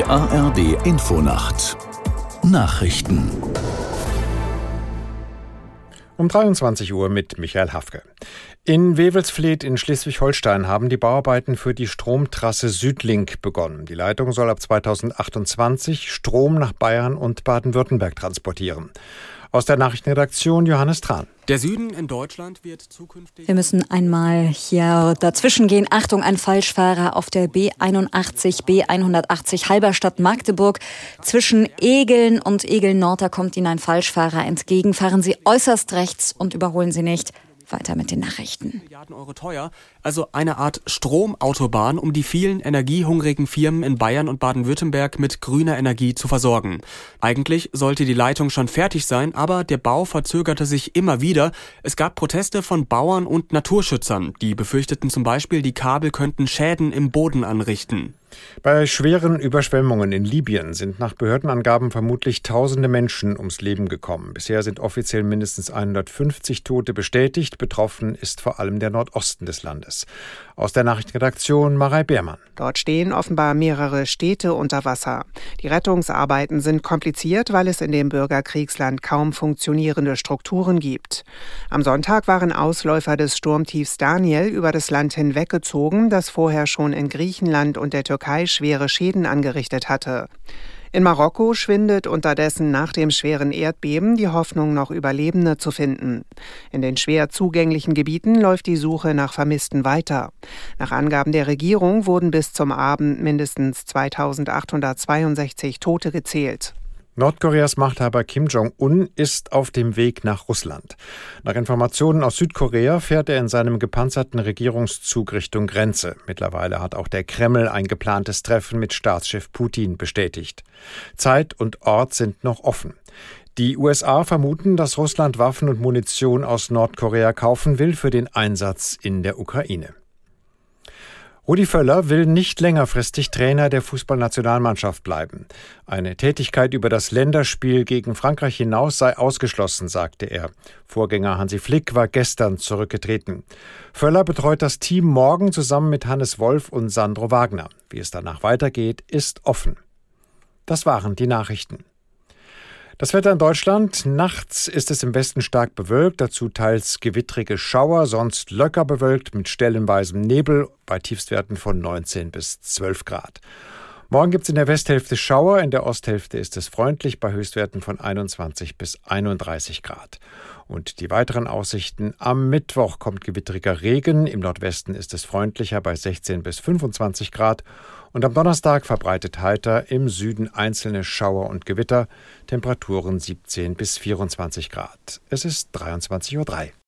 Die ARD Infonacht Nachrichten um 23 Uhr mit Michael Hafke. In Wewelsfleth in Schleswig-Holstein haben die Bauarbeiten für die Stromtrasse Südlink begonnen. Die Leitung soll ab 2028 Strom nach Bayern und Baden-Württemberg transportieren. Aus der Nachrichtenredaktion Johannes Tran. Der Süden in Deutschland wird zukünftig. Wir müssen einmal hier dazwischen gehen. Achtung, ein Falschfahrer auf der B81, B180 Halberstadt Magdeburg. Zwischen Egeln und Egeln Nord, da kommt Ihnen ein Falschfahrer entgegen. Fahren Sie äußerst rechts und überholen Sie nicht. Weiter mit den Nachrichten. Milliarden Euro teuer, also eine Art Stromautobahn, um die vielen energiehungrigen Firmen in Bayern und Baden-Württemberg mit grüner Energie zu versorgen. Eigentlich sollte die Leitung schon fertig sein, aber der Bau verzögerte sich immer wieder. Es gab Proteste von Bauern und Naturschützern, die befürchteten zum Beispiel, die Kabel könnten Schäden im Boden anrichten. Bei schweren Überschwemmungen in Libyen sind nach Behördenangaben vermutlich tausende Menschen ums Leben gekommen. Bisher sind offiziell mindestens 150 Tote bestätigt. Betroffen ist vor allem der Nordosten des Landes. Aus der Nachrichtenredaktion Marei Beermann. Dort stehen offenbar mehrere Städte unter Wasser. Die Rettungsarbeiten sind kompliziert, weil es in dem Bürgerkriegsland kaum funktionierende Strukturen gibt. Am Sonntag waren Ausläufer des Sturmtiefs Daniel über das Land hinweggezogen, das vorher schon in Griechenland und der Türkei Türkei schwere Schäden angerichtet hatte. In Marokko schwindet unterdessen nach dem schweren Erdbeben die Hoffnung, noch Überlebende zu finden. In den schwer zugänglichen Gebieten läuft die Suche nach Vermissten weiter. Nach Angaben der Regierung wurden bis zum Abend mindestens 2862 Tote gezählt. Nordkoreas Machthaber Kim Jong-un ist auf dem Weg nach Russland. Nach Informationen aus Südkorea fährt er in seinem gepanzerten Regierungszug Richtung Grenze. Mittlerweile hat auch der Kreml ein geplantes Treffen mit Staatschef Putin bestätigt. Zeit und Ort sind noch offen. Die USA vermuten, dass Russland Waffen und Munition aus Nordkorea kaufen will für den Einsatz in der Ukraine. Rudi Völler will nicht längerfristig Trainer der Fußballnationalmannschaft bleiben. Eine Tätigkeit über das Länderspiel gegen Frankreich hinaus sei ausgeschlossen, sagte er. Vorgänger Hansi Flick war gestern zurückgetreten. Völler betreut das Team morgen zusammen mit Hannes Wolf und Sandro Wagner. Wie es danach weitergeht, ist offen. Das waren die Nachrichten. Das Wetter in Deutschland. Nachts ist es im Westen stark bewölkt, dazu teils gewittrige Schauer, sonst locker bewölkt mit stellenweisem Nebel bei Tiefstwerten von 19 bis 12 Grad. Morgen gibt es in der Westhälfte Schauer, in der Osthälfte ist es freundlich bei Höchstwerten von 21 bis 31 Grad. Und die weiteren Aussichten. Am Mittwoch kommt gewittriger Regen, im Nordwesten ist es freundlicher bei 16 bis 25 Grad und am Donnerstag verbreitet heiter, im Süden einzelne Schauer und Gewitter, Temperaturen 17 bis 24 Grad. Es ist 23.03 Uhr.